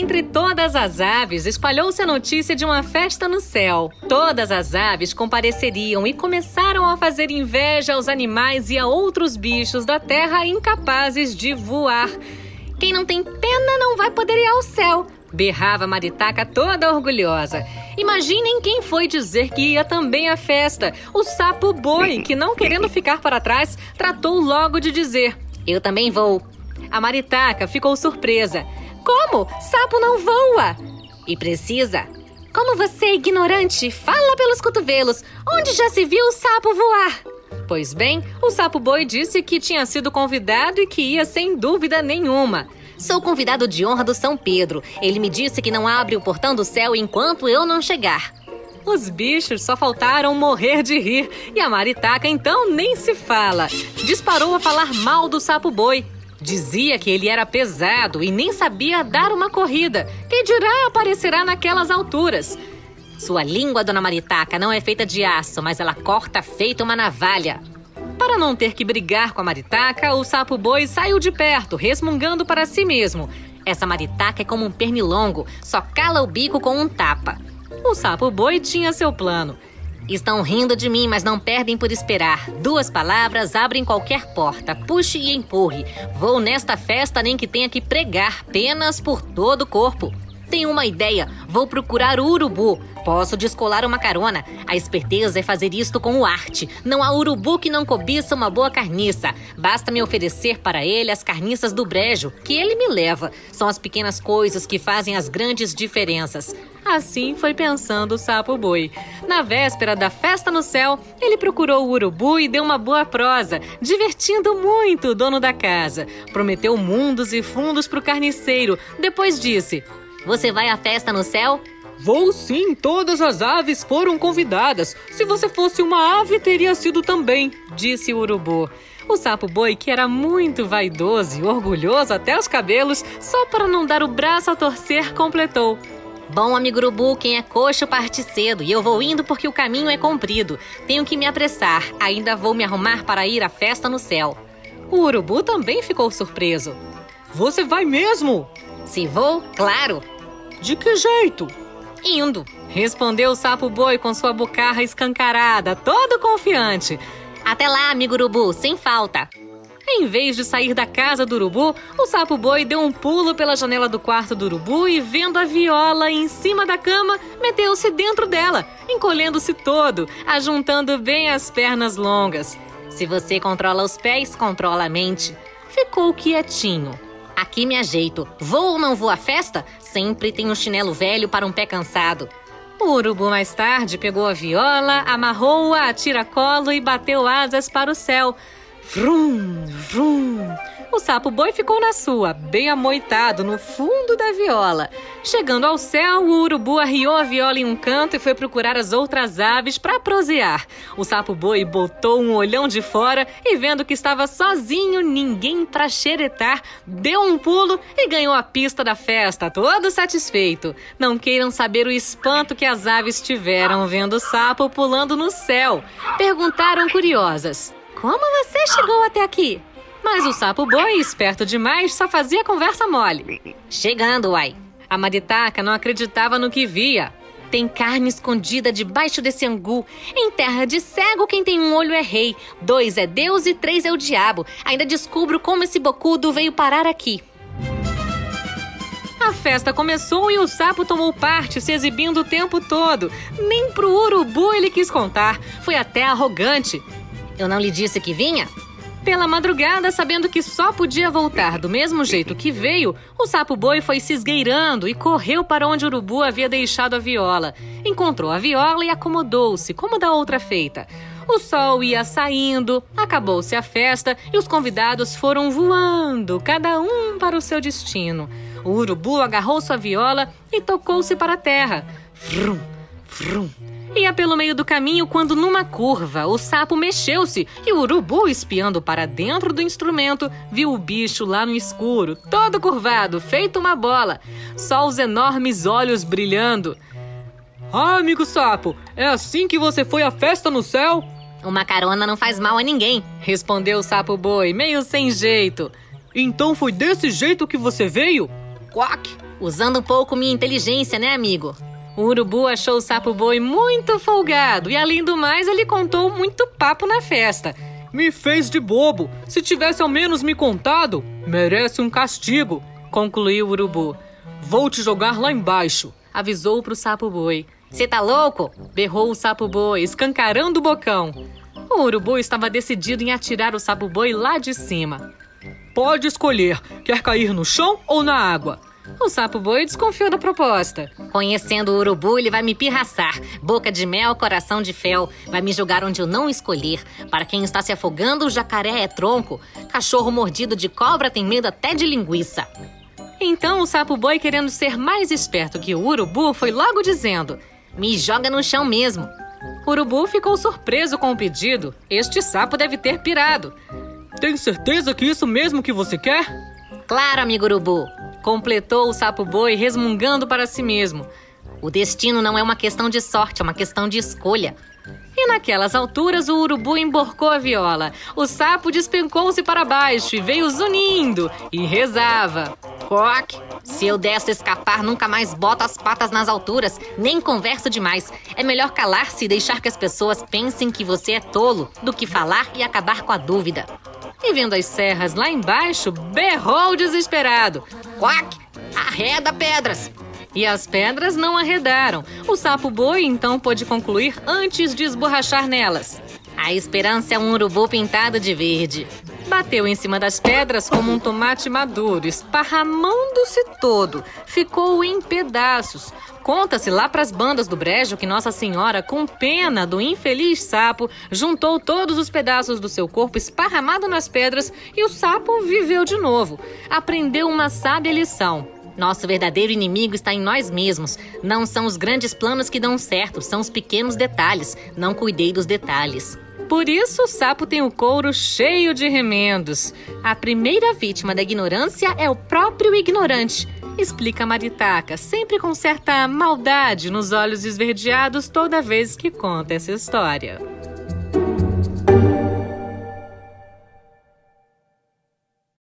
Entre todas as aves, espalhou-se a notícia de uma festa no céu. Todas as aves compareceriam e começaram a fazer inveja aos animais e a outros bichos da terra incapazes de voar. Quem não tem pena não vai poder ir ao céu, berrava Maritaca toda orgulhosa. Imaginem quem foi dizer que ia também à festa. O sapo boi, que não querendo ficar para trás, tratou logo de dizer: Eu também vou. A Maritaca ficou surpresa. Como? Sapo não voa! E precisa. Como você ignorante, fala pelos cotovelos. Onde já se viu o sapo voar? Pois bem, o sapo boi disse que tinha sido convidado e que ia sem dúvida nenhuma. Sou convidado de honra do São Pedro. Ele me disse que não abre o portão do céu enquanto eu não chegar. Os bichos só faltaram morrer de rir e a maritaca então nem se fala. Disparou a falar mal do sapo boi Dizia que ele era pesado e nem sabia dar uma corrida. Quem dirá aparecerá naquelas alturas? Sua língua, dona Maritaca, não é feita de aço, mas ela corta feita uma navalha. Para não ter que brigar com a Maritaca, o sapo boi saiu de perto, resmungando para si mesmo. Essa Maritaca é como um pernilongo, só cala o bico com um tapa. O sapo boi tinha seu plano. Estão rindo de mim, mas não perdem por esperar. Duas palavras abrem qualquer porta. Puxe e empurre. Vou nesta festa nem que tenha que pregar penas por todo o corpo. Tenho uma ideia. Vou procurar o urubu. Posso descolar uma carona. A esperteza é fazer isto com o arte. Não há urubu que não cobiça uma boa carniça. Basta me oferecer para ele as carniças do brejo, que ele me leva. São as pequenas coisas que fazem as grandes diferenças. Assim foi pensando o sapo boi. Na véspera da festa no céu, ele procurou o urubu e deu uma boa prosa, divertindo muito o dono da casa. Prometeu mundos e fundos para o carniceiro. Depois disse: Você vai à festa no céu? Vou sim, todas as aves foram convidadas. Se você fosse uma ave, teria sido também, disse o urubu. O sapo boi, que era muito vaidoso e orgulhoso até os cabelos, só para não dar o braço a torcer, completou: Bom, amigo urubu, quem é coxo parte cedo e eu vou indo porque o caminho é comprido. Tenho que me apressar, ainda vou me arrumar para ir à festa no céu. O urubu também ficou surpreso. Você vai mesmo? Se vou, claro. De que jeito? Indo, respondeu o sapo boi com sua bocarra escancarada, todo confiante. Até lá, amigo urubu, sem falta. Em vez de sair da casa do urubu, o sapo boi deu um pulo pela janela do quarto do urubu e, vendo a viola em cima da cama, meteu-se dentro dela, encolhendo-se todo, ajuntando bem as pernas longas. Se você controla os pés, controla a mente. Ficou quietinho. Aqui me ajeito. Vou ou não vou à festa? Sempre tem um chinelo velho para um pé cansado. O urubu mais tarde pegou a viola, amarrou-a a tiracolo e bateu asas para o céu. Vrum, vrum. O sapo boi ficou na sua, bem amoitado no fundo da viola. Chegando ao céu, o urubu arriou a viola em um canto e foi procurar as outras aves para prosear. O sapo boi botou um olhão de fora e, vendo que estava sozinho, ninguém para xeretar, deu um pulo e ganhou a pista da festa, todo satisfeito. Não queiram saber o espanto que as aves tiveram vendo o sapo pulando no céu. Perguntaram curiosas. Como você chegou até aqui? Mas o sapo boi, esperto demais, só fazia conversa mole. Chegando, uai. A maritaca não acreditava no que via. Tem carne escondida debaixo desse angu. Em terra de cego, quem tem um olho é rei. Dois é Deus e três é o diabo. Ainda descubro como esse bocudo veio parar aqui. A festa começou e o sapo tomou parte, se exibindo o tempo todo. Nem pro urubu ele quis contar. Foi até arrogante. Eu não lhe disse que vinha? Pela madrugada, sabendo que só podia voltar do mesmo jeito que veio, o sapo boi foi se esgueirando e correu para onde o urubu havia deixado a viola. Encontrou a viola e acomodou-se, como da outra feita. O sol ia saindo, acabou-se a festa e os convidados foram voando, cada um para o seu destino. O urubu agarrou sua viola e tocou-se para a terra. Vrum, vrum. Ia pelo meio do caminho quando, numa curva, o sapo mexeu-se e o urubu, espiando para dentro do instrumento, viu o bicho lá no escuro, todo curvado, feito uma bola, só os enormes olhos brilhando. Ah, amigo sapo, é assim que você foi à festa no céu? Uma carona não faz mal a ninguém, respondeu o sapo boi, meio sem jeito. Então foi desse jeito que você veio? Quack! Usando um pouco minha inteligência, né, amigo? O urubu achou o sapo boi muito folgado e, além do mais, ele contou muito papo na festa. Me fez de bobo. Se tivesse ao menos me contado, merece um castigo, concluiu o urubu. Vou te jogar lá embaixo, avisou pro sapo boi. Você tá louco? berrou o sapo boi, escancarando o bocão. O urubu estava decidido em atirar o sapo boi lá de cima. Pode escolher, quer cair no chão ou na água? O sapo boi desconfiou da proposta. Conhecendo o urubu, ele vai me pirraçar. Boca de mel, coração de fel. Vai me jogar onde eu não escolher. Para quem está se afogando, o jacaré é tronco. Cachorro mordido de cobra tem medo até de linguiça. Então o sapo boi, querendo ser mais esperto que o urubu, foi logo dizendo: Me joga no chão mesmo. O urubu ficou surpreso com o pedido. Este sapo deve ter pirado. Tem certeza que isso mesmo que você quer? Claro, amigo urubu. Completou o sapo boi, resmungando para si mesmo. O destino não é uma questão de sorte, é uma questão de escolha. E naquelas alturas, o urubu emborcou a viola. O sapo despencou-se para baixo e veio zunindo e rezava. Coque, se eu dessa escapar, nunca mais boto as patas nas alturas, nem converso demais. É melhor calar-se e deixar que as pessoas pensem que você é tolo do que falar e acabar com a dúvida. E vendo as serras lá embaixo, berrou desesperado. Quack! Arreda pedras! E as pedras não arredaram. O sapo boi então pôde concluir antes de esborrachar nelas. A esperança é um urubu pintado de verde. Bateu em cima das pedras como um tomate maduro, esparramando-se todo. Ficou em pedaços. Conta-se lá para as bandas do brejo que Nossa Senhora, com pena do infeliz sapo, juntou todos os pedaços do seu corpo esparramado nas pedras e o sapo viveu de novo. Aprendeu uma sábia lição. Nosso verdadeiro inimigo está em nós mesmos. Não são os grandes planos que dão certo, são os pequenos detalhes. Não cuidei dos detalhes. Por isso, o sapo tem o couro cheio de remendos. A primeira vítima da ignorância é o próprio ignorante, explica Maritaca, sempre com certa maldade nos olhos esverdeados toda vez que conta essa história.